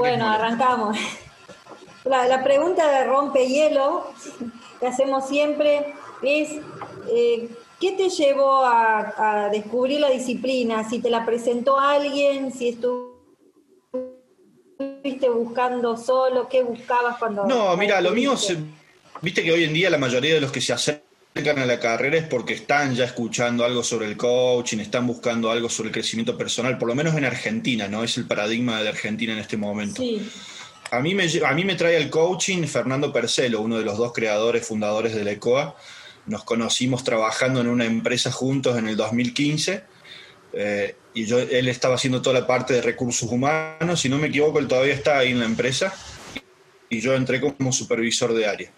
verdad bueno, que arrancamos. La, la, pregunta de rompehielo que hacemos siempre es, eh, ¿qué te llevó a, a, descubrir la disciplina? Si te la presentó alguien, si estuviste buscando solo, ¿qué buscabas cuando... No, mira, lo mío, se, viste que hoy en día la mayoría de los que se acercan a la carrera es porque están ya escuchando algo sobre el coaching, están buscando algo sobre el crecimiento personal, por lo menos en Argentina, ¿no? Es el paradigma de Argentina en este momento. Sí. A mí, me, a mí me trae el coaching Fernando Percelo, uno de los dos creadores, fundadores de la ECOA. Nos conocimos trabajando en una empresa juntos en el 2015 eh, y yo, él estaba haciendo toda la parte de recursos humanos. Si no me equivoco, él todavía está ahí en la empresa y yo entré como supervisor de área.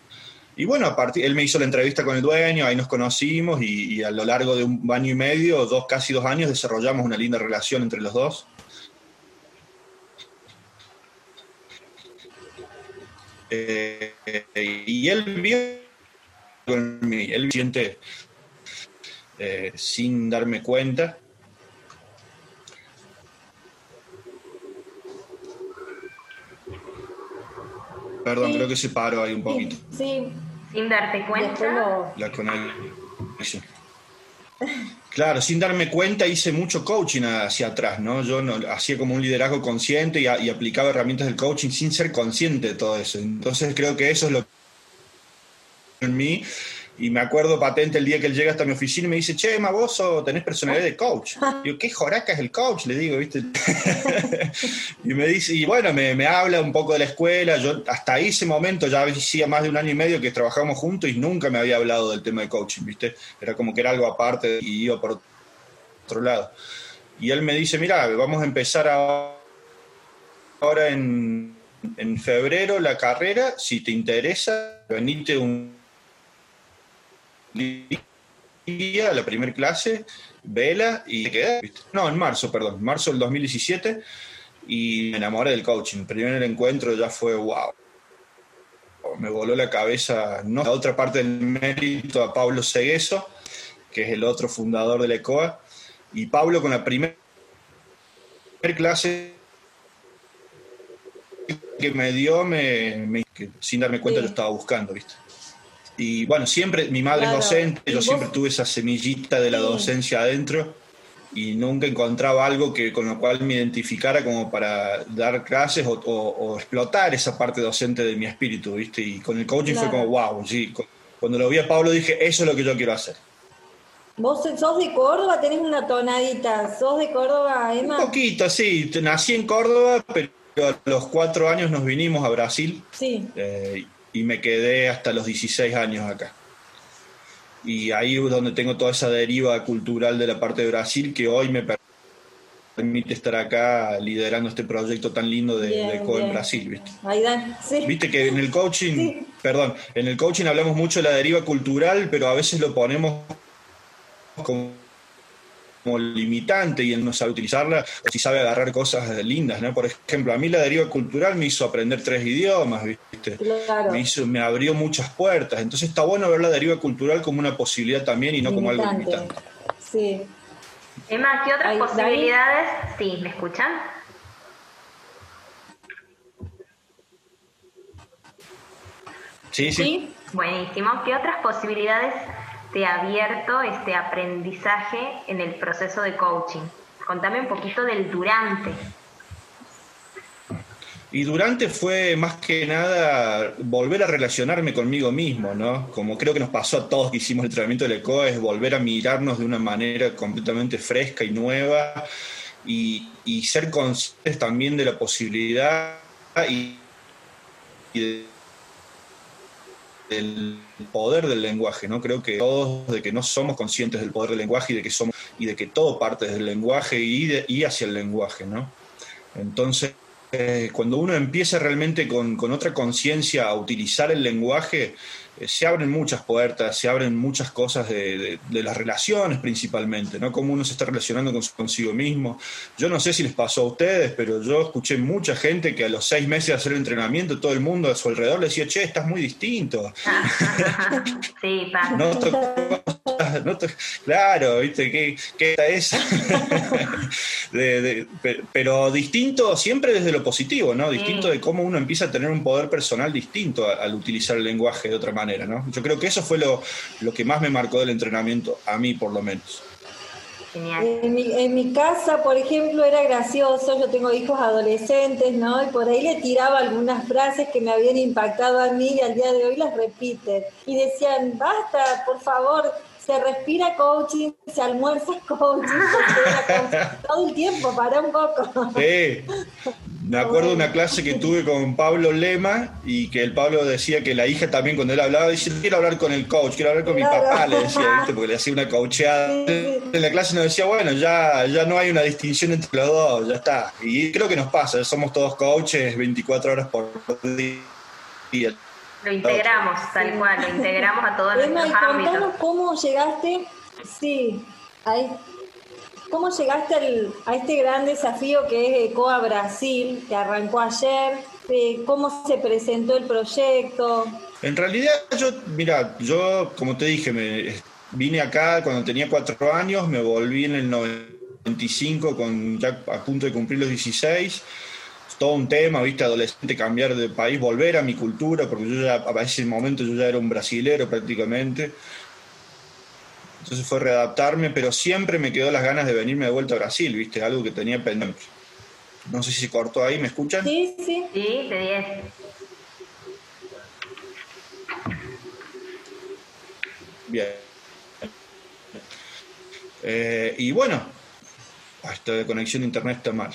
Y bueno, a partir, él me hizo la entrevista con el dueño, ahí nos conocimos y, y, a lo largo de un año y medio, dos, casi dos años, desarrollamos una linda relación entre los dos. Eh, y él vio él siente eh, sin darme cuenta. Perdón, Sí. creo que se paró ahí un poquito. Sí, Sin darte cuenta. lo- La conexión. Claro, sin darme cuenta hice mucho coaching hacia atrás, ¿no? Yo no, hacía como un liderazgo consciente y, a- y aplicaba herramientas del coaching sin ser consciente de todo eso. Entonces creo que eso es lo que en mí. Y me acuerdo patente el día que él llega hasta mi oficina y me dice, che, ma, vos sos- tenés personalidad de coach. Digo, ¿qué joraca es el coach? Le digo, ¿viste? y me dice, y bueno, me, me habla un poco de la escuela. Yo hasta ese momento ya hacía más de un año y medio que trabajamos juntos y nunca me había hablado del tema de coaching, ¿viste? Era como que era algo aparte y iba por otro lado. Y él me dice, mira, vamos a empezar a- ahora en, en febrero la carrera, si te interesa, venite un día la primera clase, vela y te ¿viste? No, en marzo, perdón, marzo del 2017 y me enamoré del coaching. El primer encuentro ya fue wow. Me voló la cabeza, no la otra parte del mérito a Pablo Segueso, que es el otro fundador de la ECOA, y Pablo con la primera clase que me dio, me, me- que sin darme cuenta Sí. lo estaba buscando, ¿viste? Y bueno, siempre, mi madre Claro. es docente, ¿Y yo siempre tuve esa semillita de la docencia adentro y nunca encontraba algo que, con lo cual me identificara como para dar clases o, o- o explotar esa parte docente de mi espíritu, ¿viste? Y con el coaching fue como, wow, sí. Cu- Cuando lo vi a Pablo dije, eso es lo que yo quiero hacer. Vos sos de Córdoba, tenés una tonadita. ¿Sos de Córdoba, Un Emma? poquito, sí. Nací en Córdoba, pero a los cuatro años nos vinimos a Brasil Sí. eh, y me quedé hasta los 16 años acá. Y ahí es donde tengo toda esa deriva cultural de la parte de Brasil que hoy me per- permite estar acá liderando este proyecto tan lindo de, Bien, de Co en. Brasil, ¿viste? Ahí dan. Sí. Viste que en el coaching, Sí. perdón, en el coaching hablamos mucho de la deriva cultural, pero a veces lo ponemos como, como limitante y él no sabe utilizarla, o si sabe agarrar cosas lindas, ¿no? Por ejemplo, a mí la deriva cultural me hizo aprender tres idiomas, ¿viste? Claro. Me, hizo, me abrió muchas puertas. Entonces está bueno ver la deriva cultural como una posibilidad también y no como algo Limitante. Sí. Emma, ¿qué otras Ay, David. posibilidades? Sí, ¿me escuchan? Sí, sí. ¿Sí? Buenísimo. ¿Qué otras posibilidades ha abierto este aprendizaje en el proceso de coaching? Contame un poquito del durante. Y durante fue más que nada volver a relacionarme conmigo mismo, ¿no? Como creo que nos pasó a todos que hicimos el entrenamiento del ECOA, es volver a mirarnos de una manera completamente fresca y nueva y, ser conscientes también de la posibilidad y, y de- del poder del lenguaje, ¿no? Creo que todos de que no somos conscientes del poder del lenguaje y de que somos y de que todo parte del lenguaje y, de- y hacia el lenguaje, ¿no? Entonces, eh, cuando uno empieza realmente con, con otra conciencia a utilizar el lenguaje, se abren muchas puertas, se abren muchas cosas de, de- de las relaciones principalmente, ¿no? Cómo uno se está relacionando con, consigo mismo. Yo no sé si les pasó a ustedes, pero yo escuché mucha gente que a los seis meses de hacer el entrenamiento, todo el mundo a su alrededor le decía, che, estás muy distinto. sí. No no claro, ¿viste? ¿Qué, qué es? pero distinto siempre desde lo positivo, ¿no? Distinto de cómo uno empieza a tener un poder personal distinto al utilizar el lenguaje de otra manera, ¿no? Yo creo que eso fue lo, lo que más me marcó del entrenamiento, a mí por lo menos. En mi, en mi, casa, por ejemplo, era gracioso, yo tengo hijos adolescentes, ¿no? Y por ahí le tiraba algunas frases que me habían impactado a mí y al día de hoy las repiten. Y decían, basta, por favor, se respira coaching, se almuerza coaching, todo el tiempo, para un poco. Sí. Me acuerdo de una clase que tuve con Pablo Lema y que el Pablo decía que la hija también cuando él hablaba decía, quiero hablar con el coach, quiero hablar con mi papá, le decía, ¿viste? porque le hacía una coacheada. En la clase nos decía, bueno, ya, ya no hay una distinción entre los dos, ya está. Y creo que nos pasa, somos todos coaches 24 horas por día. Lo integramos, tal cual, lo integramos a todos los ámbitos. cómo llegaste, sí, ahí ¿Cómo llegaste a este gran desafío que es ECOA Brasil, que arrancó ayer? Eh, ¿Cómo se presentó el proyecto? En realidad, yo, mira, yo, como te dije, me, vine acá cuando tenía cuatro años, me volví en el 95, con, ya a punto de cumplir los 16 todo un tema, viste, adolescente, cambiar de país, volver a mi cultura, porque yo ya a ese momento yo ya era un brasilero prácticamente. Entonces fue readaptarme, pero siempre me quedó las ganas de venirme de vuelta a Brasil, ¿viste? Algo que tenía pendiente. No sé si se cortó ahí, ¿me escuchan? Sí, sí. Sí, de 10. Bien. Eh, y bueno, esta de conexión de internet está mal.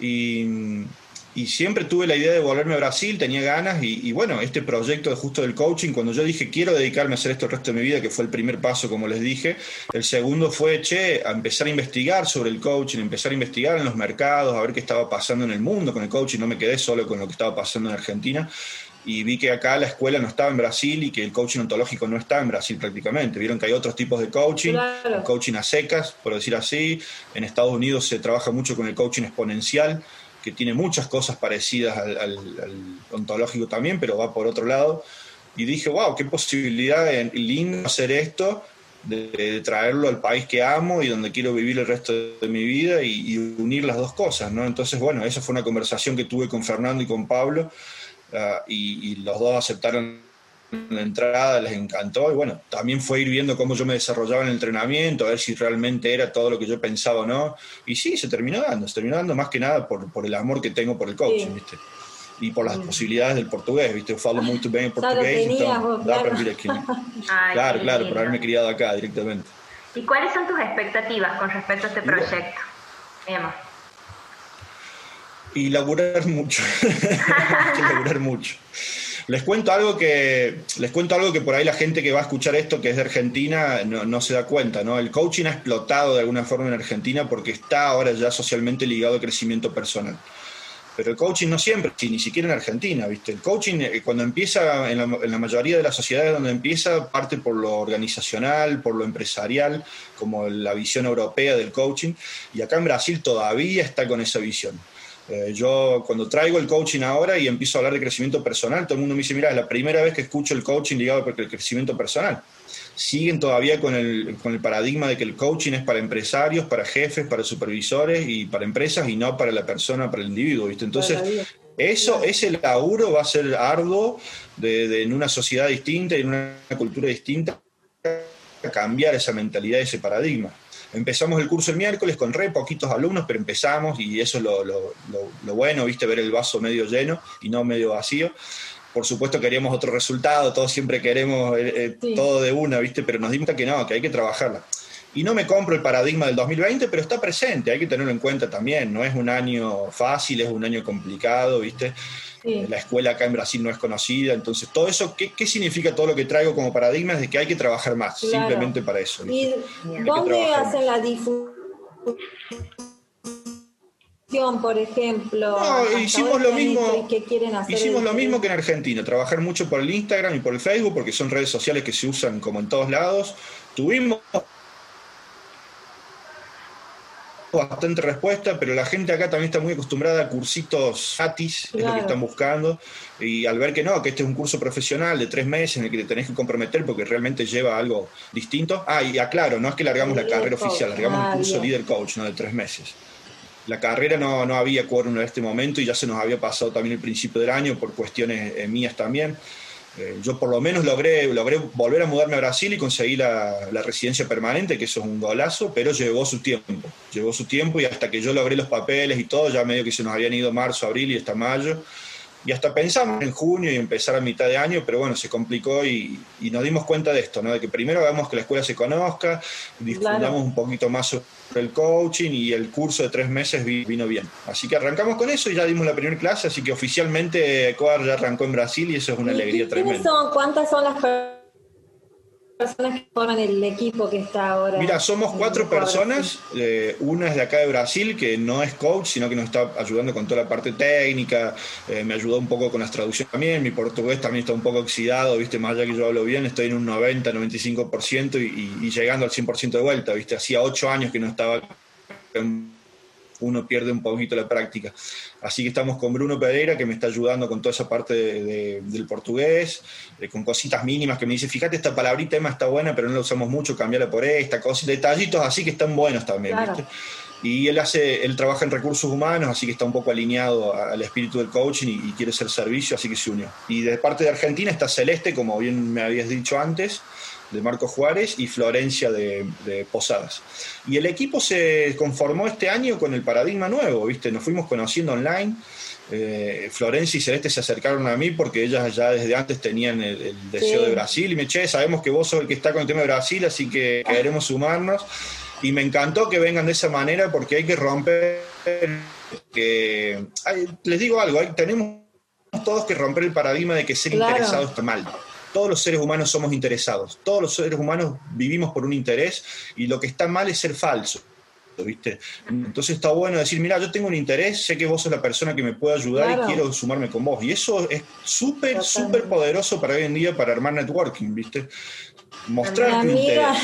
Y siempre tuve la idea de volverme a Brasil, tenía ganas y, bueno, este proyecto de justo del coaching, cuando yo dije quiero dedicarme a hacer esto el resto de mi vida, que fue el primer paso, como les dije, el segundo fue, che, a empezar a investigar sobre el coaching, empezar a investigar en los mercados, a ver qué estaba pasando en el mundo con el coaching, no me quedé solo con lo que estaba pasando en Argentina y vi que acá la escuela no estaba en Brasil y que el coaching ontológico no está en Brasil prácticamente. Vieron que hay otros tipos de coaching, coaching a secas, por decir así. En Estados Unidos se trabaja mucho con el coaching exponencial, que tiene muchas cosas parecidas al, ontológico también, pero va por otro lado. Y dije, wow, qué posibilidad linda hacer esto, de, traerlo al país que amo y donde quiero vivir el resto de mi vida y, unir las dos cosas, ¿no? Entonces, bueno, esa fue una conversación que tuve con Fernando y con Pablo y, y los dos aceptaron la entrada les encantó y bueno, también fue ir viendo cómo yo me desarrollaba en el entrenamiento, a ver si realmente era todo lo que yo pensaba o no. Y sí, se terminó dando, se terminó dando más que nada por, por el amor que tengo por el coaching, ¿viste? Y por las posibilidades del portugués, ¿viste? Yo falo muy bien portugués, claro. claro, claro, por haberme criado acá directamente. ¿Y cuáles son tus expectativas con respecto a este proyecto, Emma? Y laburar mucho, laburar mucho. Les cuento algo que les cuento algo que por ahí la gente que va a escuchar esto, que es de Argentina, no, se da cuenta, ¿no? El coaching ha explotado de alguna forma en Argentina porque está ahora ya socialmente ligado al crecimiento personal. Pero el coaching no siempre, ni siquiera en Argentina, ¿viste? El coaching, eh, cuando empieza, en la, en la, mayoría de las sociedades donde empieza, parte por lo organizacional, por lo empresarial, como la visión europea del coaching, y acá en Brasil todavía está con esa visión. Eh, yo cuando traigo el coaching ahora y empiezo a hablar de crecimiento personal, todo el mundo me dice, mira, es la primera vez que escucho el coaching ligado al crecimiento personal. Siguen todavía con el, con el paradigma de que el coaching es para empresarios, para jefes, para supervisores y para empresas y no para la persona, para el individuo. ¿viste? Entonces, eso, ese laburo va a ser arduo de, en una sociedad distinta, en una cultura distinta, cambiar esa mentalidad, ese paradigma. Empezamos el curso el miércoles con re poquitos alumnos, pero empezamos y eso es lo, bueno, viste, ver el vaso medio lleno y no medio vacío. Por supuesto queríamos otro resultado, todos siempre queremos eh, eh, todo de una, viste, pero nos dimos que no, que hay que trabajarla. Y no me compro el paradigma del 2020, pero está presente, hay que tenerlo en cuenta también. No es un año fácil, es un año complicado, ¿viste? La escuela acá en Brasil no es conocida, entonces todo eso, ¿qué, significa todo lo que traigo como paradigma? Es de que hay que trabajar más, simplemente para eso. ¿Y dónde hacen la difusión, por ejemplo? No, hicimos lo mismo. hicimos lo mismo que en Argentina, trabajar mucho por el Instagram y por el Facebook, porque son redes sociales que se usan como en todos lados. Tuvimos bastante respuesta, pero la gente acá también está muy acostumbrada a cursitos gratis, es lo que están buscando, y al ver que no, que este es un curso profesional de tres meses en el que te tenés que comprometer porque realmente lleva algo distinto. Ah, y aclaro, no es que largamos la carrera oficial, largamos un curso líder coach, ¿no? De tres meses. La carrera no, no había quórum en este momento y ya se nos había pasado también el principio del año por cuestiones eh, mías también. Eh, yo por lo menos logré, logré volver a mudarme a Brasil y conseguí la, residencia permanente, que eso es un golazo, pero llevó su tiempo. Llevó su tiempo y hasta que yo logré los papeles y todo, ya medio que se nos habían ido marzo, abril y hasta mayo. Y hasta pensamos en junio y empezar a mitad de año, pero bueno, se complicó y, nos dimos cuenta de esto, ¿no? de que primero hagamos que la escuela se conozca, difundamos un poquito más sobre el coaching y el curso de tres meses vino bien. Así que arrancamos con eso y ya dimos la primera clase, así que oficialmente Ecuador ya arrancó en Brasil y eso es una alegría tremenda. Son, ¿Cuántas son las personas que forman el equipo que está ahora? Mira, somos cuatro personas. Eh, una es de acá de Brasil, que no es coach, sino que nos está ayudando con toda la parte técnica. Eh, me ayudó un poco con las traducciones también. Mi portugués también está un poco oxidado, ¿viste? Más allá que yo hablo bien, estoy en un 90, 95% y, y llegando al 100% de vuelta, ¿viste? Hacía ocho años que no estaba uno pierde un poquito la práctica. Así que estamos con Bruno Pereira, que me está ayudando con toda esa parte del portugués, eh, con cositas mínimas que me dice, fíjate, esta palabrita Emma está buena, pero no la usamos mucho, cambiarla por esta, cosas, detallitos así que están buenos también. Y él hace, él trabaja en recursos humanos, así que está un poco alineado al espíritu del coaching y, y quiere ser servicio, así que se unió. Y de parte de Argentina está Celeste, como bien me habías dicho antes, de Marco Juárez y Florencia de, Posadas. Y el equipo se conformó este año con el paradigma nuevo, ¿viste? Nos fuimos conociendo online. Eh, Florencia y Celeste se acercaron a mí porque ellas ya desde antes tenían el, deseo de Brasil y me eché, sabemos que vos sos el que está con el tema de Brasil, así que queremos sumarnos. Y me encantó que vengan de esa manera porque hay que romper, que, les digo algo, tenemos todos que romper el paradigma de que ser interesado está mal todos los seres humanos somos interesados, todos los seres humanos vivimos por un interés y lo que está mal es ser falso. ¿Viste? Entonces está bueno decir, mira, yo tengo un interés, sé que vos sos la persona que me puede ayudar y quiero sumarme con vos. Y eso es súper, súper poderoso para hoy en día para armar networking, ¿viste? Mostrar mi amiga,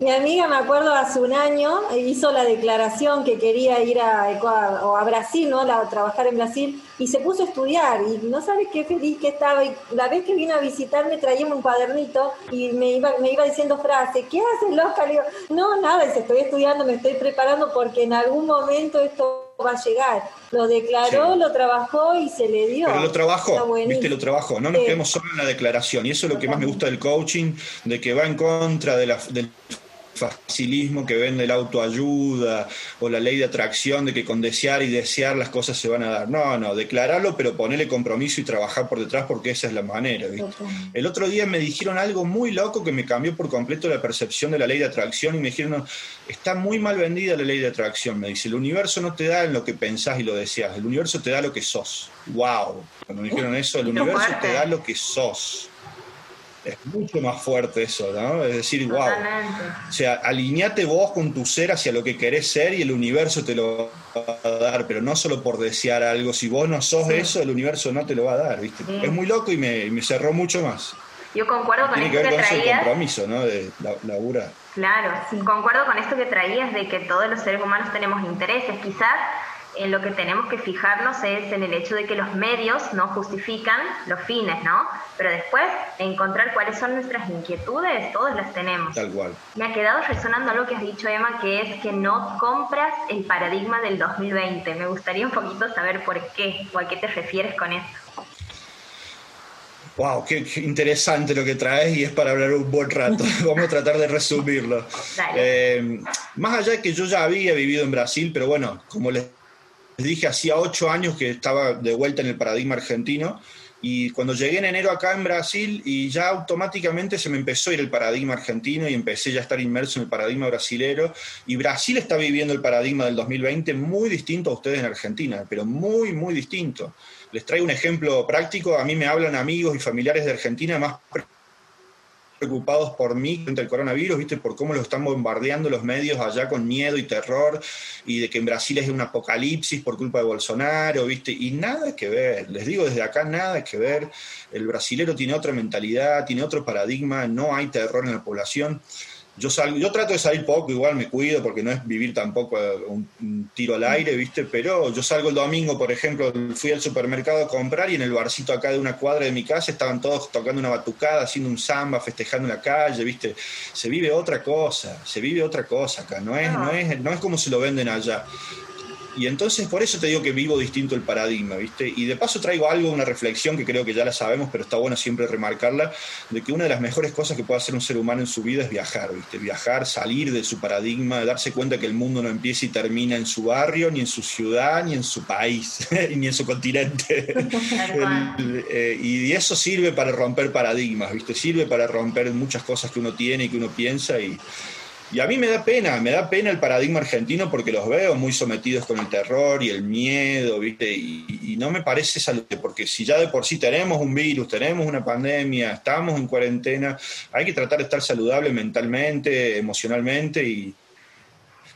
mi amiga, me acuerdo, hace un año hizo la declaración que quería ir a Ecuador, o a Brasil, ¿no? La, trabajar en Brasil, y se puso a estudiar. Y no sabes qué feliz que estaba. Y la vez que vino a visitarme, traíamos un cuadernito y me iba, me iba diciendo frases. ¿Qué haces, loca? Le digo, no, nada, estoy estudiando, me estoy preparando porque en algún momento esto va a llegar. Lo declaró, lo trabajó y se le dio. Pero lo trabajó, viste, lo trabajó. No nos quedemos solo en la declaración. Y eso es lo que más me gusta del coaching, de que va en contra de la, del facilismo que vende la autoayuda o la ley de atracción de que con desear y desear las cosas se van a dar. No, no, declararlo, pero ponerle compromiso y trabajar por detrás porque esa es la manera. El otro día me dijeron algo muy loco que me cambió por completo la percepción de la ley de atracción y me dijeron, está muy mal vendida la ley de atracción. Me dice, el universo no te da lo que pensás y lo deseas, el universo te da lo que sos. ¡Wow! Cuando me dijeron eso, el universo te da lo que sos es mucho más fuerte eso, ¿no? Es decir, wow. O sea, alineate vos con tu ser hacia lo que querés ser y el universo te lo va a dar, pero no solo por desear algo. Si vos no sos eso, el universo no te lo va a dar, ¿viste? Es muy loco y me, cerró mucho más. Yo concuerdo con Tiene esto que ver con ese compromiso, ¿no? De la, labura. Claro, concuerdo con esto que traías de que todos los seres humanos tenemos intereses. Quizás en lo que tenemos que fijarnos es en el hecho de que los medios no justifican los fines, ¿no? Pero después encontrar cuáles son nuestras inquietudes, todas las tenemos. Tal cual. Me ha quedado resonando lo que has dicho, Emma, que es que no compras el paradigma del 2020. Me gustaría un poquito saber por qué o a qué te refieres con eso. Wow, qué, interesante lo que traes y es para hablar un buen rato. Vamos a tratar de resumirlo. Eh, más allá de que yo ya había vivido en Brasil, pero bueno, como les dije, hacía ocho años que estaba de vuelta en el paradigma argentino y cuando llegué en enero acá en Brasil y ya automáticamente se me empezó a ir el paradigma argentino y empecé ya a estar inmerso en el paradigma brasilero y Brasil está viviendo el paradigma del 2020 muy distinto a ustedes en Argentina, pero muy, muy distinto. Les traigo un ejemplo práctico, a mí me hablan amigos y familiares de Argentina más preocupados por mí frente al coronavirus, ¿viste? Por cómo lo están bombardeando los medios allá con miedo y terror y de que en Brasil es un apocalipsis por culpa de Bolsonaro, ¿viste? Y nada que ver, les digo desde acá nada que ver. El brasilero tiene otra mentalidad, tiene otro paradigma, no hay terror en la población. Yo salgo, yo trato de salir poco, igual me cuido porque no es vivir tampoco un, tiro al aire, ¿viste? Pero yo salgo el domingo, por ejemplo, fui al supermercado a comprar y en el barcito acá de una cuadra de mi casa estaban todos tocando una batucada, haciendo un samba, festejando en la calle, ¿viste? Se vive otra cosa, se vive otra cosa acá, no es, no es, no es como se lo venden allá. Y entonces por eso te digo que vivo distinto el paradigma, ¿viste? Y de paso traigo algo, una reflexión que creo que ya la sabemos, pero está bueno siempre remarcarla, de que una de las mejores cosas que puede hacer un ser humano en su vida es viajar, ¿viste? Viajar, salir de su paradigma, darse cuenta que el mundo no empieza y termina en su barrio, ni en su ciudad, ni en su país, ni en su continente. Eh, y eso sirve para romper paradigmas, ¿viste? Sirve para romper muchas cosas que uno tiene y que uno piensa y y a mí me da pena, me da pena el paradigma argentino porque los veo muy sometidos con el terror y el miedo, ¿viste? Y, no me parece saludable, porque si ya de por sí tenemos un virus, tenemos una pandemia, estamos en cuarentena, hay que tratar de estar saludable mentalmente, emocionalmente y,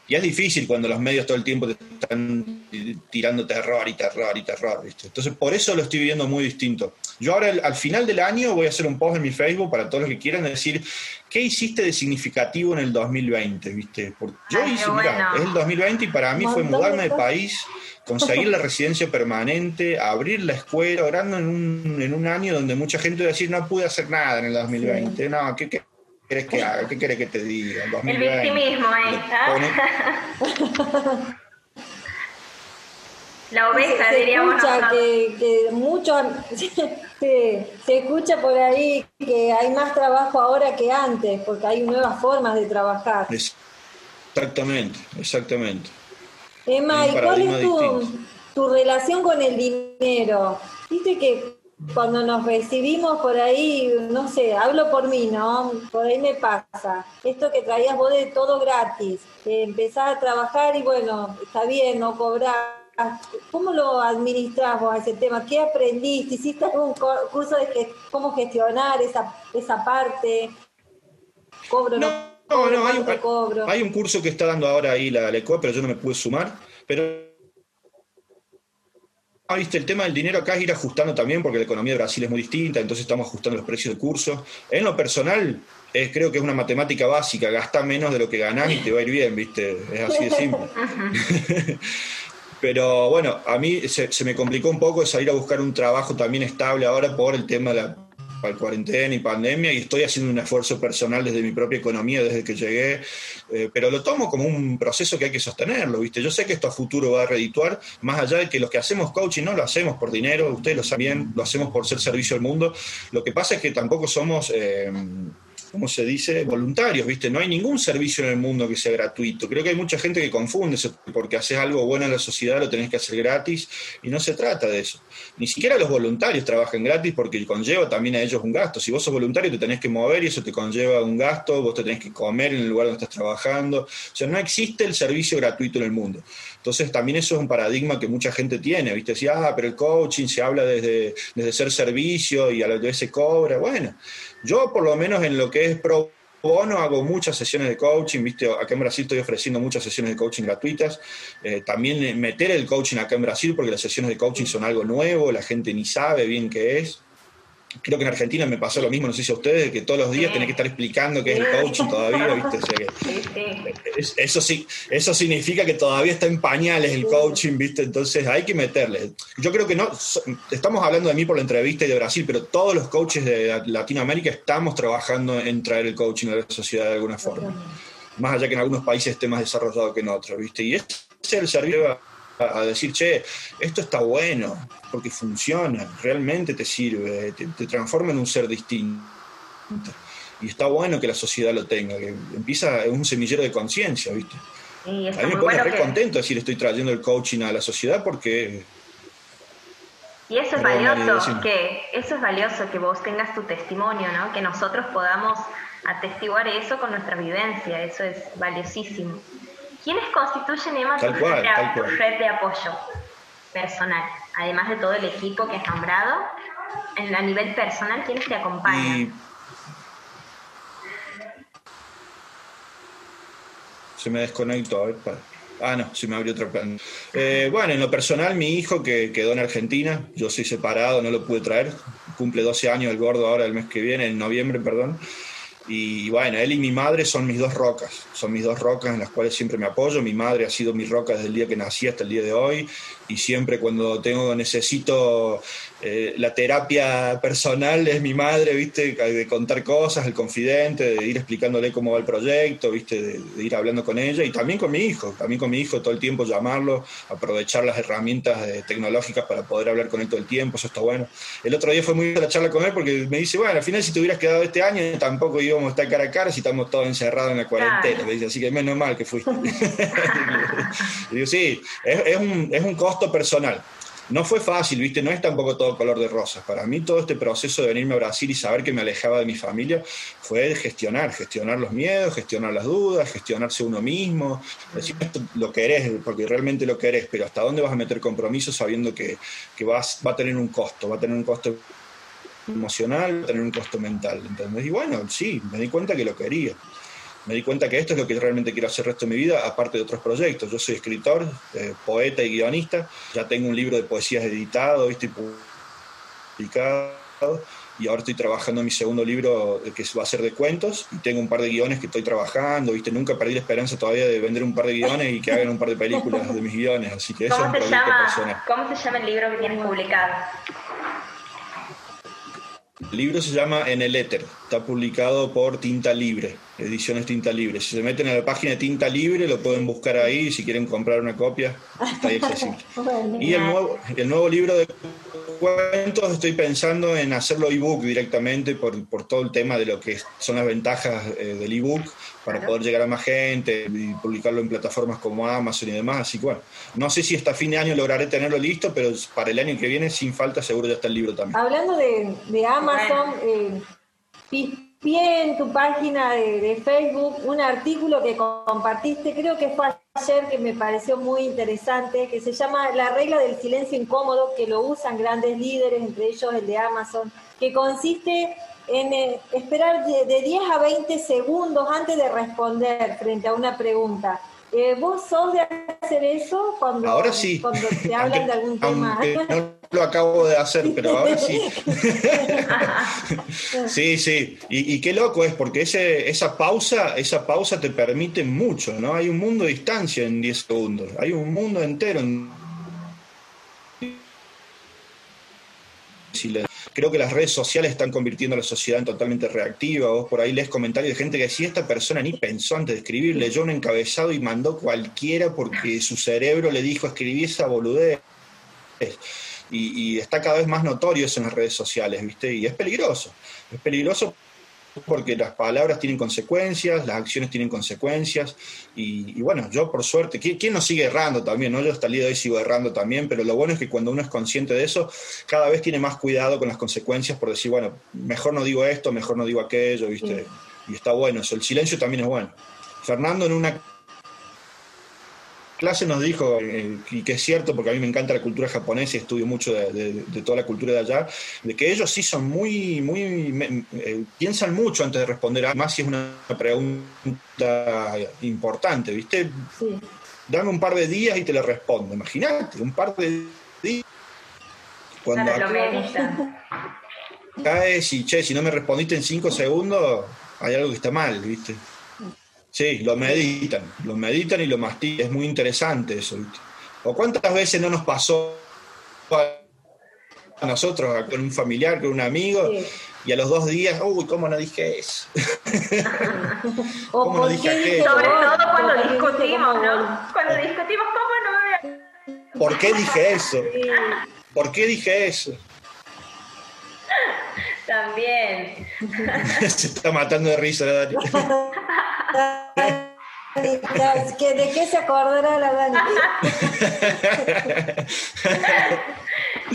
y es difícil cuando los medios todo el tiempo te están tirando terror y terror y terror, ¿viste? Entonces, por eso lo estoy viviendo muy distinto. Yo ahora, al final del año, voy a hacer un post en mi Facebook para todos los que quieran decir, ¿qué hiciste de significativo en el 2020, viste? Porque yo hice, mira, es el 2020 y para mí fue mudarme de país, conseguir la residencia permanente, abrir la escuela, orando en un, en un año donde mucha gente va a decir, no pude hacer nada en el 2020. No, ¿qué, qué quieres que haga? ¿Qué quieres que te diga? El, victimismo ahí La oveja, se, diríamos. Escucha que, que mucho, se, se escucha por ahí que hay más trabajo ahora que antes, porque hay nuevas formas de trabajar. Exactamente, exactamente. Emma, ¿y cuál es tu, tu relación con el dinero? Viste que cuando nos recibimos por ahí, no sé, hablo por mí, ¿no? Por ahí me pasa. Esto que traías vos de todo gratis, que empezás a trabajar y bueno, está bien, no cobrar. ¿Cómo lo administras vos a ese tema? ¿Qué aprendiste? ¿Hiciste algún curso de cómo gestionar esa, esa parte? ¿Cobro no? No, no, hay, un, hay un curso que está dando ahora ahí la LECO, pero yo no me pude sumar. Pero Ah, viste, el tema del dinero acá es ir ajustando también porque la economía de Brasil es muy distinta, entonces estamos ajustando los precios de curso. En lo personal, es, creo que es una matemática básica, gasta menos de lo que ganás y te va a ir bien, viste, es así de simple. Pero bueno, a mí se, se, me complicó un poco salir a buscar un trabajo también estable ahora por el tema de la para cuarentena y pandemia y estoy haciendo un esfuerzo personal desde mi propia economía desde que llegué, eh, pero lo tomo como un proceso que hay que sostenerlo, ¿viste? Yo sé que esto a futuro va a redituar, más allá de que los que hacemos coaching no lo hacemos por dinero, ustedes lo saben lo hacemos por ser servicio al mundo, lo que pasa es que tampoco somos... Eh, ¿cómo se dice? Voluntarios, ¿viste? No hay ningún servicio en el mundo que sea gratuito. Creo que hay mucha gente que confunde eso, porque haces algo bueno en la sociedad lo tenés que hacer gratis, y no se trata de eso. Ni siquiera los voluntarios trabajan gratis porque conlleva también a ellos un gasto. Si vos sos voluntario te tenés que mover y eso te conlleva un gasto, vos te tenés que comer en el lugar donde estás trabajando. O sea, no existe el servicio gratuito en el mundo. Entonces también eso es un paradigma que mucha gente tiene, ¿viste? Decía, ah, pero el coaching se habla desde, desde ser servicio y a la vez se cobra. Bueno, yo por lo menos en lo que es pro bono hago muchas sesiones de coaching, viste, acá en Brasil estoy ofreciendo muchas sesiones de coaching gratuitas. Eh, también meter el coaching acá en Brasil, porque las sesiones de coaching son algo nuevo, la gente ni sabe bien qué es creo que en Argentina me pasó lo mismo, no sé si a ustedes, que todos los días tenés que estar explicando qué es el coaching todavía, ¿viste? eso, sí, eso significa que todavía está en pañales el coaching, ¿viste? Entonces hay que meterle. Yo creo que no, estamos hablando de mí por la entrevista y de Brasil, pero todos los coaches de Latinoamérica estamos trabajando en traer el coaching a la sociedad de alguna forma. Más allá que en algunos países esté más desarrollado que en otros, ¿viste? Y ese es el servicio a decir, che, esto está bueno, porque funciona, realmente te sirve, te, transforma en un ser distinto. Y está bueno que la sociedad lo tenga, que empieza, un semillero de conciencia, ¿viste? a mí me pone re contento decir, estoy trayendo el coaching a la sociedad porque... Y eso es valioso, que eso es valioso, que vos tengas tu testimonio, ¿no? Que nosotros podamos atestiguar eso con nuestra vivencia, eso es valiosísimo. ¿Quiénes constituyen, Emma, tu, red de apoyo personal? Además de todo el equipo que has nombrado, en, a nivel personal, ¿quiénes te acompañan? Se me desconectó, a ver, Ah, no, se me abrió otro plan. Eh, bueno, en lo personal, mi hijo que quedó en Argentina, yo soy separado, no lo pude traer, cumple 12 años el gordo ahora el mes que viene, en noviembre, perdón. Y bueno, él y mi madre son mis dos rocas, son mis dos rocas en las cuales siempre me apoyo. Mi madre ha sido mi roca desde el día que nací hasta el día de hoy y siempre cuando tengo necesito eh, la terapia personal es mi madre, ¿viste? De contar cosas, el confidente, de ir explicándole cómo va el proyecto, ¿viste? De, ir hablando con ella y también con mi hijo, también con mi hijo todo el tiempo llamarlo, aprovechar las herramientas eh, tecnológicas para poder hablar con él todo el tiempo, eso está bueno. El otro día fue muy buena la charla con él porque me dice, bueno, al final si te hubieras quedado este año tampoco íbamos a estar cara a cara si estamos todos encerrados en la cuarentena. así que menos mal que fuiste. digo, sí, es, un, es un costo personal. No fue fácil, ¿viste? No es tampoco todo color de rosas. Para mí todo este proceso de venirme a Brasil y saber que me alejaba de mi familia fue gestionar, gestionar los miedos, gestionar las dudas, gestionarse uno mismo, decir esto lo querés, porque realmente lo querés, pero hasta dónde vas a meter compromiso sabiendo que, que vas, va a tener un costo, va a tener un costo emocional, tener un costo mental, ¿entendés? Y bueno, sí, me di cuenta que lo quería. Me di cuenta que esto es lo que realmente quiero hacer el resto de mi vida, aparte de otros proyectos. Yo soy escritor, eh, poeta y guionista. Ya tengo un libro de poesías editado, ¿viste? publicado. Y ahora estoy trabajando en mi segundo libro eh, que va a ser de cuentos. Y tengo un par de guiones que estoy trabajando, ¿viste? Nunca perdí la esperanza todavía de vender un par de guiones y que hagan un par de películas de mis guiones. Así que eso es un proyecto personal. ¿Cómo se llama el libro que tienes publicado? El libro se llama En el Éter, está publicado por Tinta Libre, Ediciones Tinta Libre. Si se meten a la página de Tinta Libre, lo pueden buscar ahí, si quieren comprar una copia, está ahí accesible. y el nuevo, el nuevo libro de cuentos estoy pensando en hacerlo ebook directamente por, por, todo el tema de lo que son las ventajas eh, del ebook para poder llegar a más gente y publicarlo en plataformas como Amazon y demás. Así que bueno, no sé si hasta fin de año lograré tenerlo listo, pero para el año que viene, sin falta, seguro ya está el libro también. Hablando de, de Amazon, eh, en tu página de, Facebook un artículo que compartiste, creo que fue ayer, que me pareció muy interesante, que se llama La regla del silencio incómodo, que lo usan grandes líderes, entre ellos el de Amazon, que consiste en eh, esperar de, de 10 a 20 segundos antes de responder frente a una pregunta. Eh, ¿Vos sos de hacer eso cuando, ahora sí. cuando te hablan de algún tema? No lo acabo de hacer, pero ahora sí. sí, sí. Y, qué loco es, porque ese, esa, pausa, esa pausa te permite mucho, ¿no? Hay un mundo de distancia en 10 segundos. Hay un mundo entero en Creo que las redes sociales están convirtiendo a la sociedad en totalmente reactiva. Vos por ahí lees comentarios de gente que decía, esta persona ni pensó antes de escribir, leyó un encabezado y mandó cualquiera porque su cerebro le dijo escribí esa boludez. Y, y, está cada vez más notorio eso en las redes sociales, ¿viste? Y es peligroso. Es peligroso porque las palabras tienen consecuencias, las acciones tienen consecuencias, y, bueno, yo por suerte, ¿quién, nos sigue errando también? ¿no? Yo hasta el día de hoy sigo errando también, pero lo bueno es que cuando uno es consciente de eso, cada vez tiene más cuidado con las consecuencias por decir, bueno, mejor no digo esto, mejor no digo aquello, ¿viste? Y está bueno eso, el silencio también es bueno. Fernando en una clase nos dijo, eh, y que es cierto porque a mí me encanta la cultura japonesa y estudio mucho de, toda la cultura de allá, de que ellos sí son muy, muy, eh, piensan mucho antes de responder, más si es una pregunta importante, ¿viste? Dame un par de días y te la respondo, imagínate, un par de días. Cuando caes y, che, si no me respondiste en cinco segundos, hay algo que está mal, ¿viste? Sí, lo meditan, lo meditan y lo mastican. Es muy interesante eso. ¿O cuántas veces no nos pasó a nosotros, con un familiar, con un amigo, y a los dos días, uy, ¿cómo no dije eso? ¿Cómo no dije eso? Sobre todo cuando discutimos, ¿no? Cuando discutimos, ¿cómo no me... ¿Por qué dije eso? ¿Por qué dije eso? También. Se está matando de risa la Dani. ¿De qué se acordará la Dani?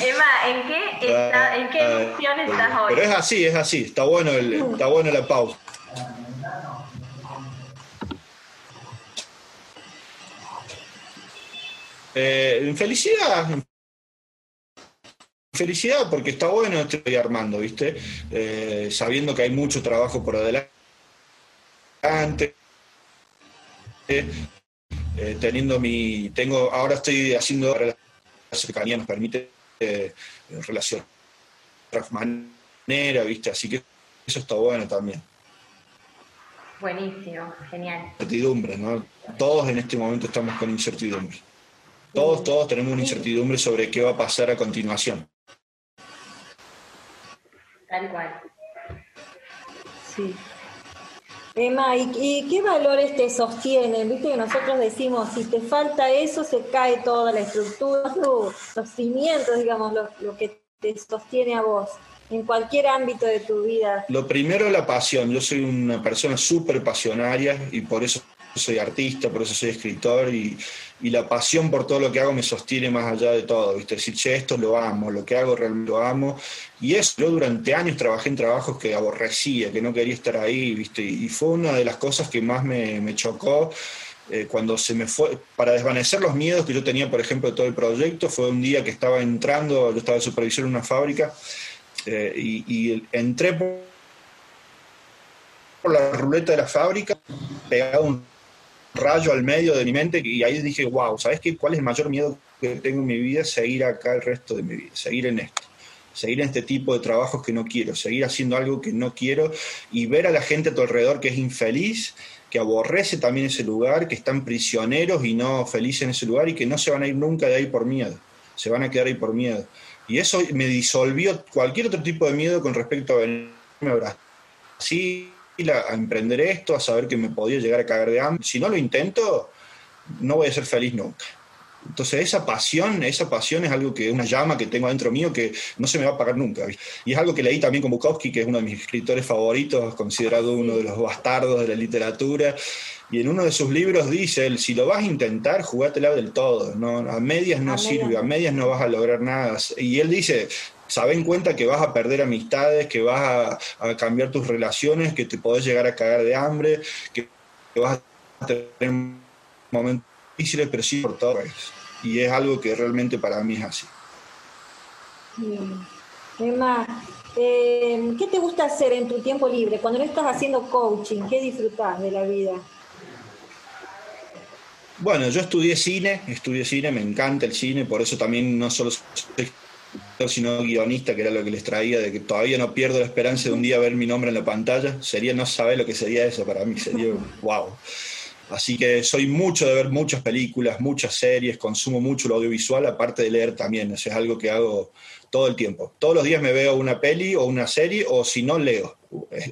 Emma, ¿en qué, está, ¿en qué ah, emoción estás hoy? Pero es así, es así. Está bueno, el, está bueno la pausa. Eh, felicidad, felicidad porque está bueno estoy armando, ¿viste? Eh, sabiendo que hay mucho trabajo por adelante, eh, teniendo mi, tengo, ahora estoy haciendo la cercanía nos permite eh, relacionar de otra manera, ¿viste? Así que eso está bueno también. Buenísimo, genial. Incertidumbre, ¿no? Todos en este momento estamos con incertidumbre. Todos, todos tenemos una incertidumbre sobre qué va a pasar a continuación. Tal cual. Sí. Emma, ¿y, qué valores te sostienen? Viste que nosotros decimos, si te falta eso, se cae toda la estructura, los cimientos, digamos, lo, que te sostiene a vos en cualquier ámbito de tu vida. Lo primero es la pasión. Yo soy una persona súper pasionaria y por eso soy artista, por eso soy escritor y, la pasión por todo lo que hago me sostiene más allá de todo, ¿viste? Decir, che, esto lo amo, lo que hago realmente lo amo. Y eso, yo durante años trabajé en trabajos que aborrecía, que no quería estar ahí, ¿viste? Y fue una de las cosas que más me, chocó. Eh, cuando se me fue, para desvanecer los miedos que yo tenía, por ejemplo, de todo el proyecto, fue un día que estaba entrando, yo estaba de supervisión en una fábrica, eh, y, y, entré por la ruleta de la fábrica, pegado un rayo al medio de mi mente y ahí dije, wow, ¿sabes qué? ¿Cuál es el mayor miedo que tengo en mi vida? Seguir acá el resto de mi vida, seguir en esto, seguir en este tipo de trabajos que no quiero, seguir haciendo algo que no quiero y ver a la gente a tu alrededor que es infeliz, que aborrece también ese lugar, que están prisioneros y no felices en ese lugar y que no se van a ir nunca de ahí por miedo, se van a quedar ahí por miedo. Y eso me disolvió cualquier otro tipo de miedo con respecto a venirme a Brasil a emprender esto, a saber que me podía llegar a cagar de hambre. Si no lo intento, no voy a ser feliz nunca. Entonces esa pasión, esa pasión es algo que, una llama que tengo dentro mío que no se me va a apagar nunca. Y es algo que leí también con Bukowski, que es uno de mis escritores favoritos, considerado uno de los bastardos de la literatura. Y en uno de sus libros dice él, si lo vas a intentar, jugátela del todo. ¿no? A medias no sirve, a medias no vas a lograr nada. Y él dice, sabe en cuenta que vas a perder amistades, que vas a, cambiar tus relaciones, que te podés llegar a cagar de hambre, que, vas a tener momentos difíciles, pero sí por todo eso. Y es algo que realmente para mí es así. Emma, eh, ¿qué te gusta hacer en tu tiempo libre? Cuando no estás haciendo coaching, ¿qué disfrutas de la vida? Bueno, yo estudié cine, estudié cine, me encanta el cine, por eso también no solo soy sino guionista, que era lo que les traía, de que todavía no pierdo la esperanza de un día ver mi nombre en la pantalla. Sería, no saber lo que sería eso para mí, sería wow. Así que soy mucho de ver muchas películas, muchas series, consumo mucho lo audiovisual, aparte de leer también. Eso es algo que hago todo el tiempo. Todos los días me veo una peli o una serie, o si no, leo.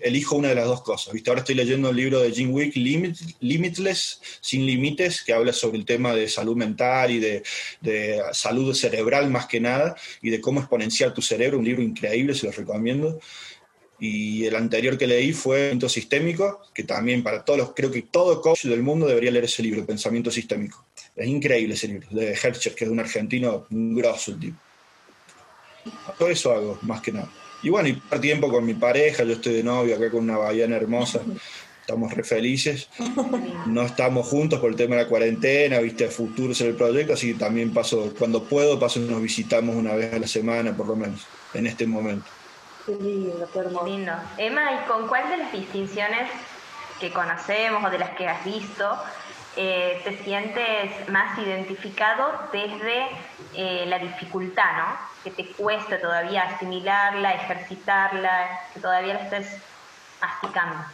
Elijo una de las dos cosas. ¿Viste? Ahora estoy leyendo el libro de Jim Wick, Limitless, Sin Límites, que habla sobre el tema de salud mental y de, salud cerebral más que nada, y de cómo exponenciar tu cerebro. Un libro increíble, se los recomiendo. Y el anterior que leí fue Pensamiento Sistémico, que también para todos creo que todo coach del mundo debería leer ese libro, Pensamiento Sistémico. Es increíble ese libro, de Hercher, que es un argentino grosso el tipo. Todo eso hago, más que nada. Y bueno, y par tiempo con mi pareja, yo estoy de novio acá con una bahiana hermosa, estamos re felices. No estamos juntos por el tema de la cuarentena, viste, futuros en el proyecto, así que también paso, cuando puedo, paso nos visitamos una vez a la semana, por lo menos, en este momento. Qué lindo, qué hermoso. Lindo. Emma, ¿y con cuál de las distinciones que conocemos o de las que has visto eh, te sientes más identificado desde eh, la dificultad, ¿no? Que te cuesta todavía asimilarla, ejercitarla, que todavía la estés masticando.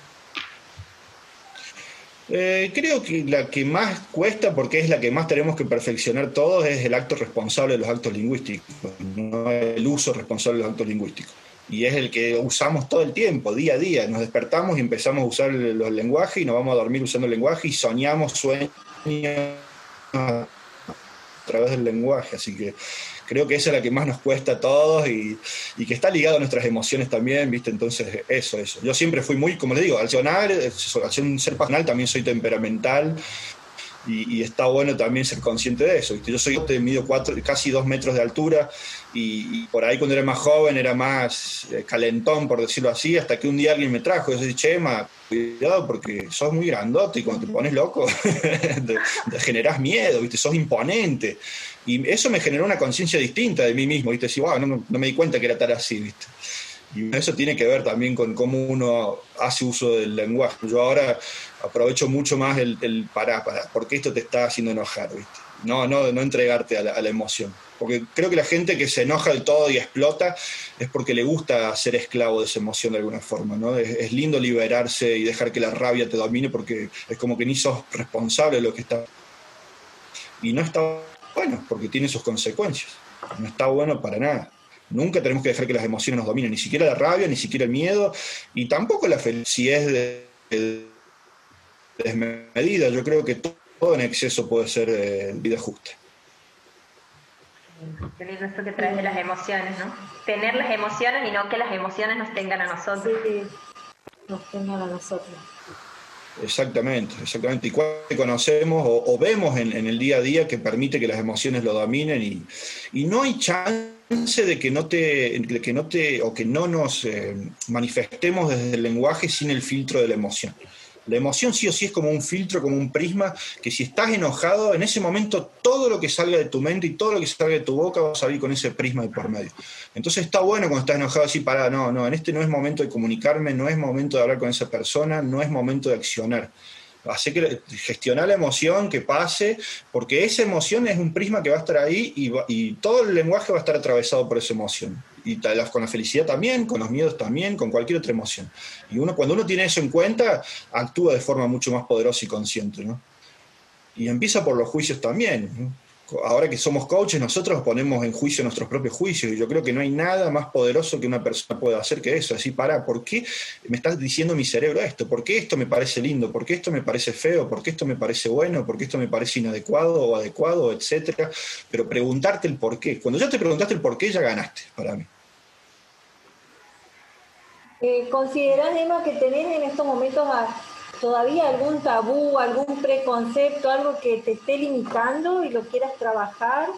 Eh, creo que la que más cuesta, porque es la que más tenemos que perfeccionar todos, es el acto responsable de los actos lingüísticos, no el uso responsable de los actos lingüísticos y es el que usamos todo el tiempo, día a día. Nos despertamos y empezamos a usar los lenguajes y nos vamos a dormir usando el lenguaje y soñamos sueños a través del lenguaje. Así que creo que esa es la que más nos cuesta a todos y, que está ligado a nuestras emociones también, ¿viste? Entonces, eso, eso. Yo siempre fui muy, como les digo, al ser, al ser un ser pasional también soy temperamental y, está bueno también ser consciente de eso. Yo soy mido cuatro, casi dos metros de altura y, por ahí cuando era más joven era más eh, calentón, por decirlo así, hasta que un día alguien me trajo yo dije, Chema, cuidado porque sos muy grandote y cuando te pones loco te, generás miedo, ¿viste? sos imponente. Y eso me generó una conciencia distinta de mí mismo, ¿viste? Decir, wow, no, no, me di cuenta que era tal así, ¿viste? Y eso tiene que ver también con cómo uno hace uso del lenguaje. Yo ahora aprovecho mucho más el, el para, para, porque esto te está haciendo enojar, ¿viste? no, no, no entregarte a la, emoción. Porque creo que la gente que se enoja del todo y explota es porque le gusta ser esclavo de esa emoción de alguna forma. ¿no? Es, lindo liberarse y dejar que la rabia te domine porque es como que ni sos responsable de lo que está. Y no está bueno, porque tiene sus consecuencias. No está bueno para nada. Nunca tenemos que dejar que las emociones nos dominen, ni siquiera la rabia, ni siquiera el miedo, y tampoco la felicidad de, de desmedida. Yo creo que todo en exceso puede ser eh, vida justa. Qué lindo esto que traes de las emociones, ¿no? Tener las emociones y no que las emociones nos tengan a nosotros. Sí, nos tengan a nosotros. Exactamente, exactamente. Y cuál conocemos o, vemos en, el día a día que permite que las emociones lo dominen y, y no hay chance de que no te, que no te o que no nos eh, manifestemos desde el lenguaje sin el filtro de la emoción. La emoción sí o sí es como un filtro, como un prisma, que si estás enojado, en ese momento todo lo que salga de tu mente y todo lo que salga de tu boca va a salir con ese prisma de por medio. Entonces está bueno cuando estás enojado así, para, no, no, en este no es momento de comunicarme, no es momento de hablar con esa persona, no es momento de accionar. Hace que gestionar la emoción, que pase, porque esa emoción es un prisma que va a estar ahí y, y todo el lenguaje va a estar atravesado por esa emoción y con la felicidad también, con los miedos también, con cualquier otra emoción. Y uno, cuando uno tiene eso en cuenta, actúa de forma mucho más poderosa y consciente, ¿no? Y empieza por los juicios también. Ahora que somos coaches, nosotros ponemos en juicio nuestros propios juicios y yo creo que no hay nada más poderoso que una persona pueda hacer que eso. Así, para, ¿por qué me estás diciendo mi cerebro esto? ¿Por qué esto me parece lindo? ¿Por qué esto me parece feo? ¿Por qué esto me parece bueno? ¿Por qué esto me parece inadecuado o adecuado, etcétera? Pero preguntarte el por qué. Cuando ya te preguntaste el por qué, ya ganaste para mí. Eh, ¿Considerás, Emma, que tenés en estos momentos todavía algún tabú, algún preconcepto, algo que te esté limitando y lo quieras trabajar?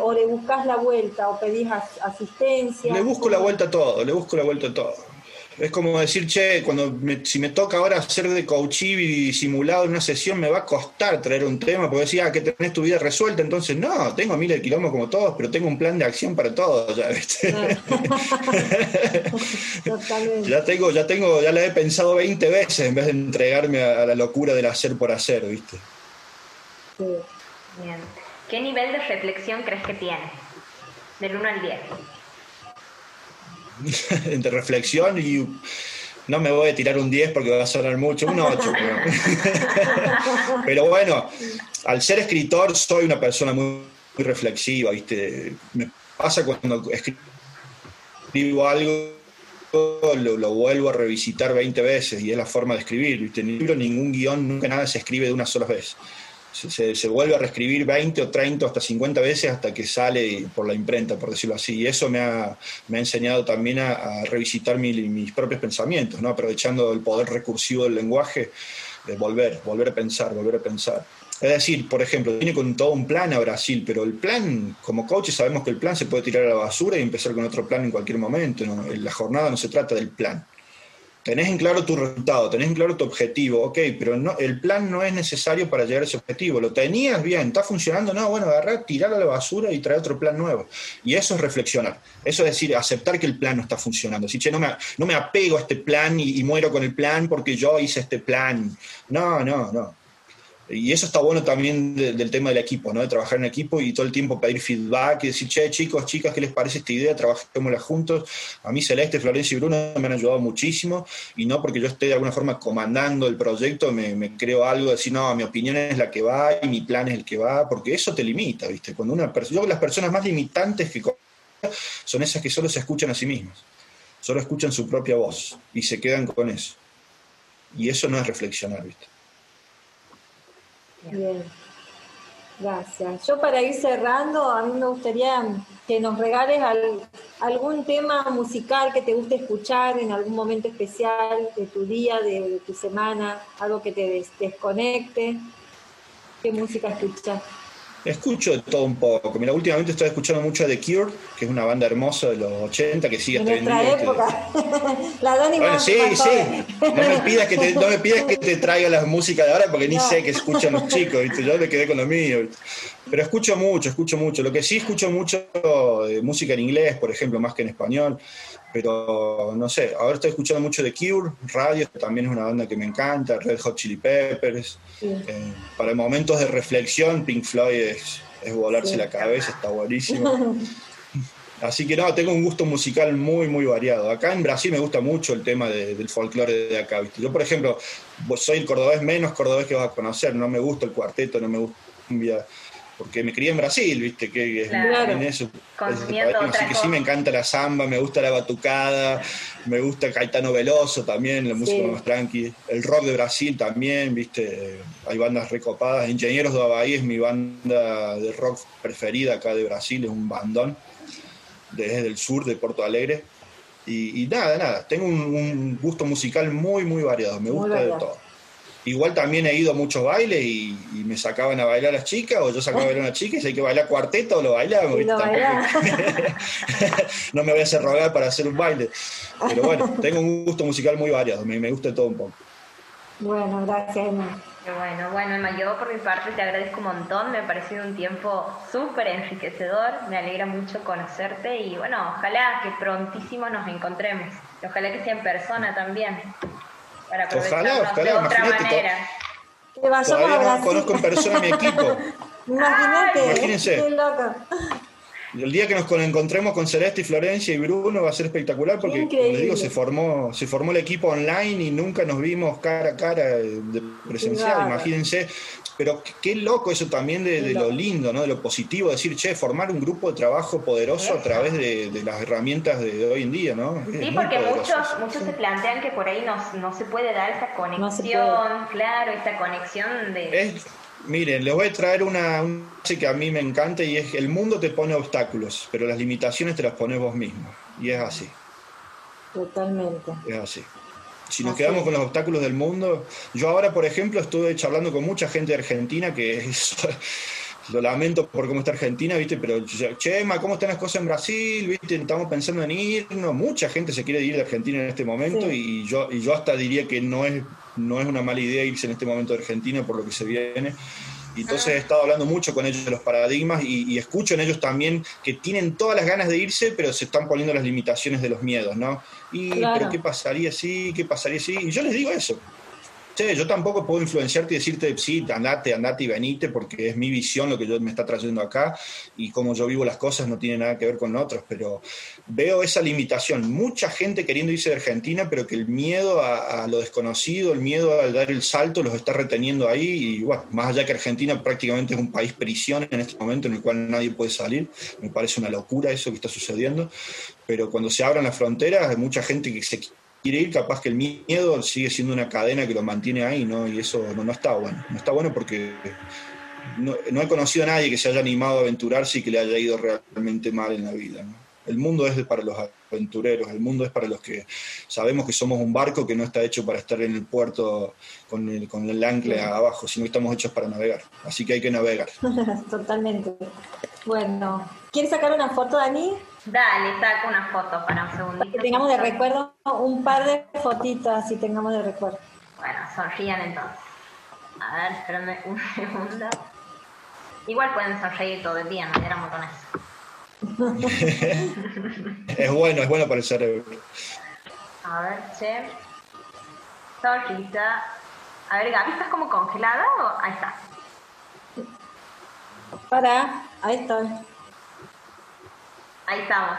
o le buscas la vuelta o pedís asistencia? Le busco la vuelta a todo, le busco la vuelta a todo. Es como decir, che, cuando si me toca ahora hacer de y simulado en una sesión, me va a costar traer un tema, porque decía ah, que tenés tu vida resuelta, entonces no, tengo miles de kilómetros como todos, pero tengo un plan de acción para todos, ya, ya tengo, ya tengo, ya la he pensado 20 veces en vez de entregarme a, la locura del hacer por hacer, ¿viste? Bien. ¿Qué nivel de reflexión crees que tiene? Del 1 al 10. entre reflexión y no me voy a tirar un 10 porque va a sonar mucho, un 8. Pero, bueno, al ser escritor soy una persona muy, reflexiva, ¿viste? Me pasa cuando escribo algo, lo, lo, vuelvo a revisitar 20 veces y es la forma de escribir, ¿viste? En libro ningún guion, nunca nada se escribe de una sola vez se, vuelve a reescribir 20 o 30 o hasta 50 veces hasta que sale por la imprenta, por decirlo así. Y eso me ha, me ha enseñado también a, revisitar mis propios pensamientos, ¿no? aprovechando el poder recursivo del lenguaje, de volver, volver a pensar, volver a pensar. Es decir, por ejemplo, tiene con todo un plan a Brasil, pero el plan, como coaches sabemos que el plan se puede tirar a la basura y empezar con otro plan en cualquier momento. ¿no? La jornada no se trata del plan tenés en claro tu resultado, tenés en claro tu objetivo, ok, pero no, el plan no es necesario para llegar a ese objetivo. Lo tenías bien, está funcionando, no, bueno, agarrar, tirar a la basura y traer otro plan nuevo. Y eso es reflexionar. Eso es decir, aceptar que el plan no está funcionando. Si, che, no me, no me apego a este plan y muero con el plan porque yo hice este plan. No, no, no. Y eso está bueno también del tema del equipo, ¿no? De trabajar en equipo y todo el tiempo pedir feedback y decir, che, chicos, chicas, ¿qué les parece esta idea? Trabajémosla juntos. A mí Celeste, Florencia y Bruno me han ayudado muchísimo y no porque yo esté de alguna forma comandando el proyecto, me, creo algo de decir, no, mi opinión es la que va y mi plan es el que va, porque eso te limita, ¿viste? Cuando una yo las personas más limitantes que son esas que solo se escuchan a sí mismas, solo escuchan su propia voz y se quedan con eso. Y eso no es reflexionar, ¿viste? Bien, gracias. Yo para ir cerrando, a mí me gustaría que nos regales algún tema musical que te guste escuchar en algún momento especial de tu día, de, tu semana, algo que te desconecte. ¿Qué música escuchas? Escucho de todo un poco. Mira, últimamente estoy escuchando mucho The Cure, que es una banda hermosa de los 80 que sigue en nuestra época. la Dani bueno, sí, sí. No me, pidas que te, no me pidas que te traiga la música de ahora porque ni sé qué escuchan los chicos, ¿viste? Yo me quedé con lo mío. Pero escucho mucho, escucho mucho. Lo que sí escucho mucho de música en inglés, por ejemplo, más que en español. Pero no sé, ahora estoy escuchando mucho de Cure, Radio, que también es una banda que me encanta, Red Hot Chili Peppers. Eh, para momentos de reflexión, Pink Floyd es, volarse la cabeza, está buenísimo. Así que no, tengo un gusto musical muy, muy variado. Acá en Brasil me gusta mucho el tema del folclore de acá. Yo, por ejemplo, soy el cordobés menos cordobés que vas a conocer. No me gusta el cuarteto, no me gusta cumbia porque me crié en Brasil, viste, que es en eso. así que sí me encanta la samba, me gusta la batucada, me gusta Caetano Veloso también, la música más tranqui, el rock de Brasil también, viste, hay bandas recopadas, Ingenieros de Havaí es mi banda de rock preferida acá de Brasil, es un bandón desde el sur de Porto Alegre. Y, nada, nada, tengo un, gusto musical muy, muy variado, me gusta de todo. Igual también he ido a muchos bailes y, me sacaban a bailar las chicas, o yo sacaba a bailar a una chica y si hay que bailar cuarteto, lo bailamos. no me voy a hacer rogar para hacer un baile. Pero bueno, tengo un gusto musical muy variado, me, gusta todo un poco. Bueno, gracias, Emma. Bueno, bueno, Emma, yo por mi parte te agradezco un montón, me ha parecido un tiempo súper enriquecedor, me alegra mucho conocerte y bueno, ojalá que prontísimo nos encontremos, ojalá que sea en persona también para ojalá, ojalá, de otra manera. Todavía no conozco en persona mi equipo. Imagínate. Imagínense. El día que nos encontremos con Celeste y Florencia y Bruno va a ser espectacular porque, como les digo, se formó, se formó el equipo online y nunca nos vimos cara a cara de presencial. Imagínense pero qué loco eso también de, lo lindo, ¿no? de lo positivo, decir, che, formar un grupo de trabajo poderoso a través de, las herramientas de, hoy en día, ¿no? sí, porque muchos, muchos se plantean que por ahí no, se puede dar esa conexión, claro, esa conexión de... miren, les voy a traer una, una que a mí me encanta y es, el mundo te pone obstáculos, pero las limitaciones te las pones vos mismo, y es así. Totalmente. Es así. Si nos quedamos con los obstáculos del mundo, yo ahora, por ejemplo, estuve charlando con mucha gente de Argentina que lo lamento por cómo está Argentina, ¿viste? Pero, Chema, ¿cómo están las cosas en Brasil? ¿Viste? Estamos pensando en irnos. Mucha gente se quiere ir de Argentina en este momento y, yo, y yo hasta diría que no es, no es una mala idea irse en este momento de Argentina por lo que se viene. Y entonces he estado hablando mucho con ellos de los paradigmas y, escucho en ellos también que tienen todas las ganas de irse, pero se están poniendo las limitaciones de los miedos, ¿no? Y, pero ¿qué pasaría si? ¿Qué pasaría si? Y yo les digo eso yo tampoco puedo influenciarte y decirte, sí, andate, andate y venite, porque es mi visión lo que yo me está trayendo acá y como yo vivo las cosas no tiene nada que ver con otros, pero veo esa limitación. Mucha gente queriendo irse de Argentina, pero que el miedo a, lo desconocido, el miedo a dar el salto los está reteniendo ahí y bueno, más allá que Argentina prácticamente es un país prisión en este momento en el cual nadie puede salir, me parece una locura eso que está sucediendo, pero cuando se abran las fronteras hay mucha gente que se quiere ir, capaz que el miedo sigue siendo una cadena que lo mantiene ahí, ¿no? Y eso no, está bueno. No está bueno porque no, he conocido a nadie que se haya animado a aventurarse y que le haya ido realmente mal en la vida. El mundo es para los aventureros, el mundo es para los que sabemos que somos un barco que no está hecho para estar en el puerto con el, con el ancla abajo, sino que estamos hechos para navegar. Así que hay que navegar. Totalmente. Bueno, ¿quieres sacar una foto, Dani? Dale, saco una foto para un segundito. Que tengamos de recuerdo un par de fotitos, así tengamos de recuerdo. Bueno, sonrían entonces. A ver, espérenme un segundo. Igual pueden sonreír todo el día, no éramos con eso. es bueno, es bueno para el cerebro. A ver, che. Sonrisa. A ver, Gaby, ¿estás como congelada o ahí está? Para, ahí estoy. Ahí estamos.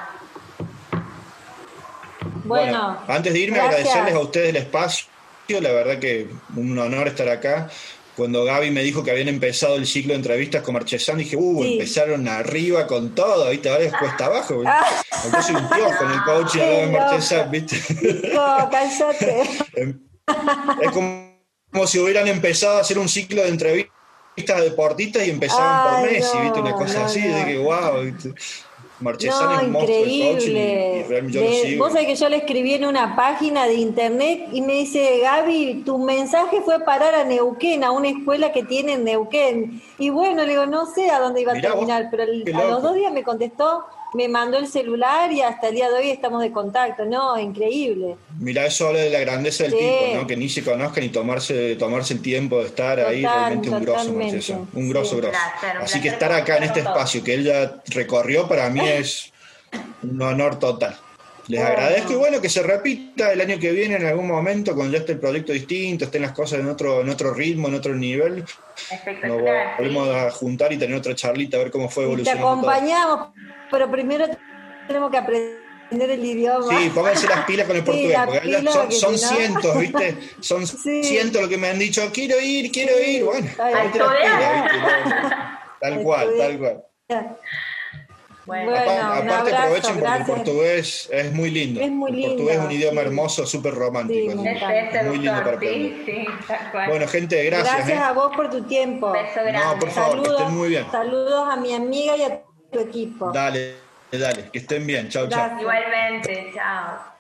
Bueno, antes de irme, agradecerles a ustedes el espacio. La verdad que un honor estar acá. Cuando Gaby me dijo que habían empezado el ciclo de entrevistas con Marchesán, dije, uh, empezaron arriba con todo, ¿viste? Ahora es cuesta abajo. Yo soy un tío con el coaching de Marchesán, ¿viste? No, cállate. Em, es como, si hubieran empezado a hacer un ciclo de entrevistas deportistas y empezaban por Messi, ¿viste? Una cosa así, de que, wow. ¿viste? No, increíble. vos sabés que yo le escribí en una página de internet y me dice, Gaby, tu mensaje fue parar a Neuquén, a una escuela que tiene en Neuquén. Y bueno, le digo, no sé a dónde iba a terminar, pero a los dos días me contestó, me mandó el celular y hasta el día de hoy estamos de contacto, ¿no? Increíble. Mira, eso habla de la grandeza del tipo, ¿no? Que ni se conozcan ni tomarse, tomarse el tiempo de estar ahí, realmente un grosso, un grosso, grosso. Así que estar acá en este espacio que él ya recorrió para mí es un honor total. Les agradezco y bueno, que se repita el año que viene en algún momento, cuando ya esté el proyecto distinto, estén las cosas en otro, en otro ritmo, en otro nivel. Nos volvemos a juntar y tener otra charlita, a ver cómo fue evolucionando. te acompañamos, pero primero tenemos que aprender el idioma. Sí, pónganse las pilas con el portugués, porque son, cientos, ¿viste? Son cientos lo que me han dicho, quiero ir, quiero ir. Bueno, Tal cual, tal cual. Bueno, aparte aprovechen porque el portugués es muy lindo. Es muy lindo. El portugués es un idioma hermoso, súper romántico. es, muy lindo para aprender. bueno, gente, gracias. Gracias ¿eh? a vos por tu tiempo. Beso grande. No, por favor, saludos, que estén muy bien. Saludos a mi amiga y a tu equipo. Dale, dale, que estén bien. Chao, chao. Igualmente, chao.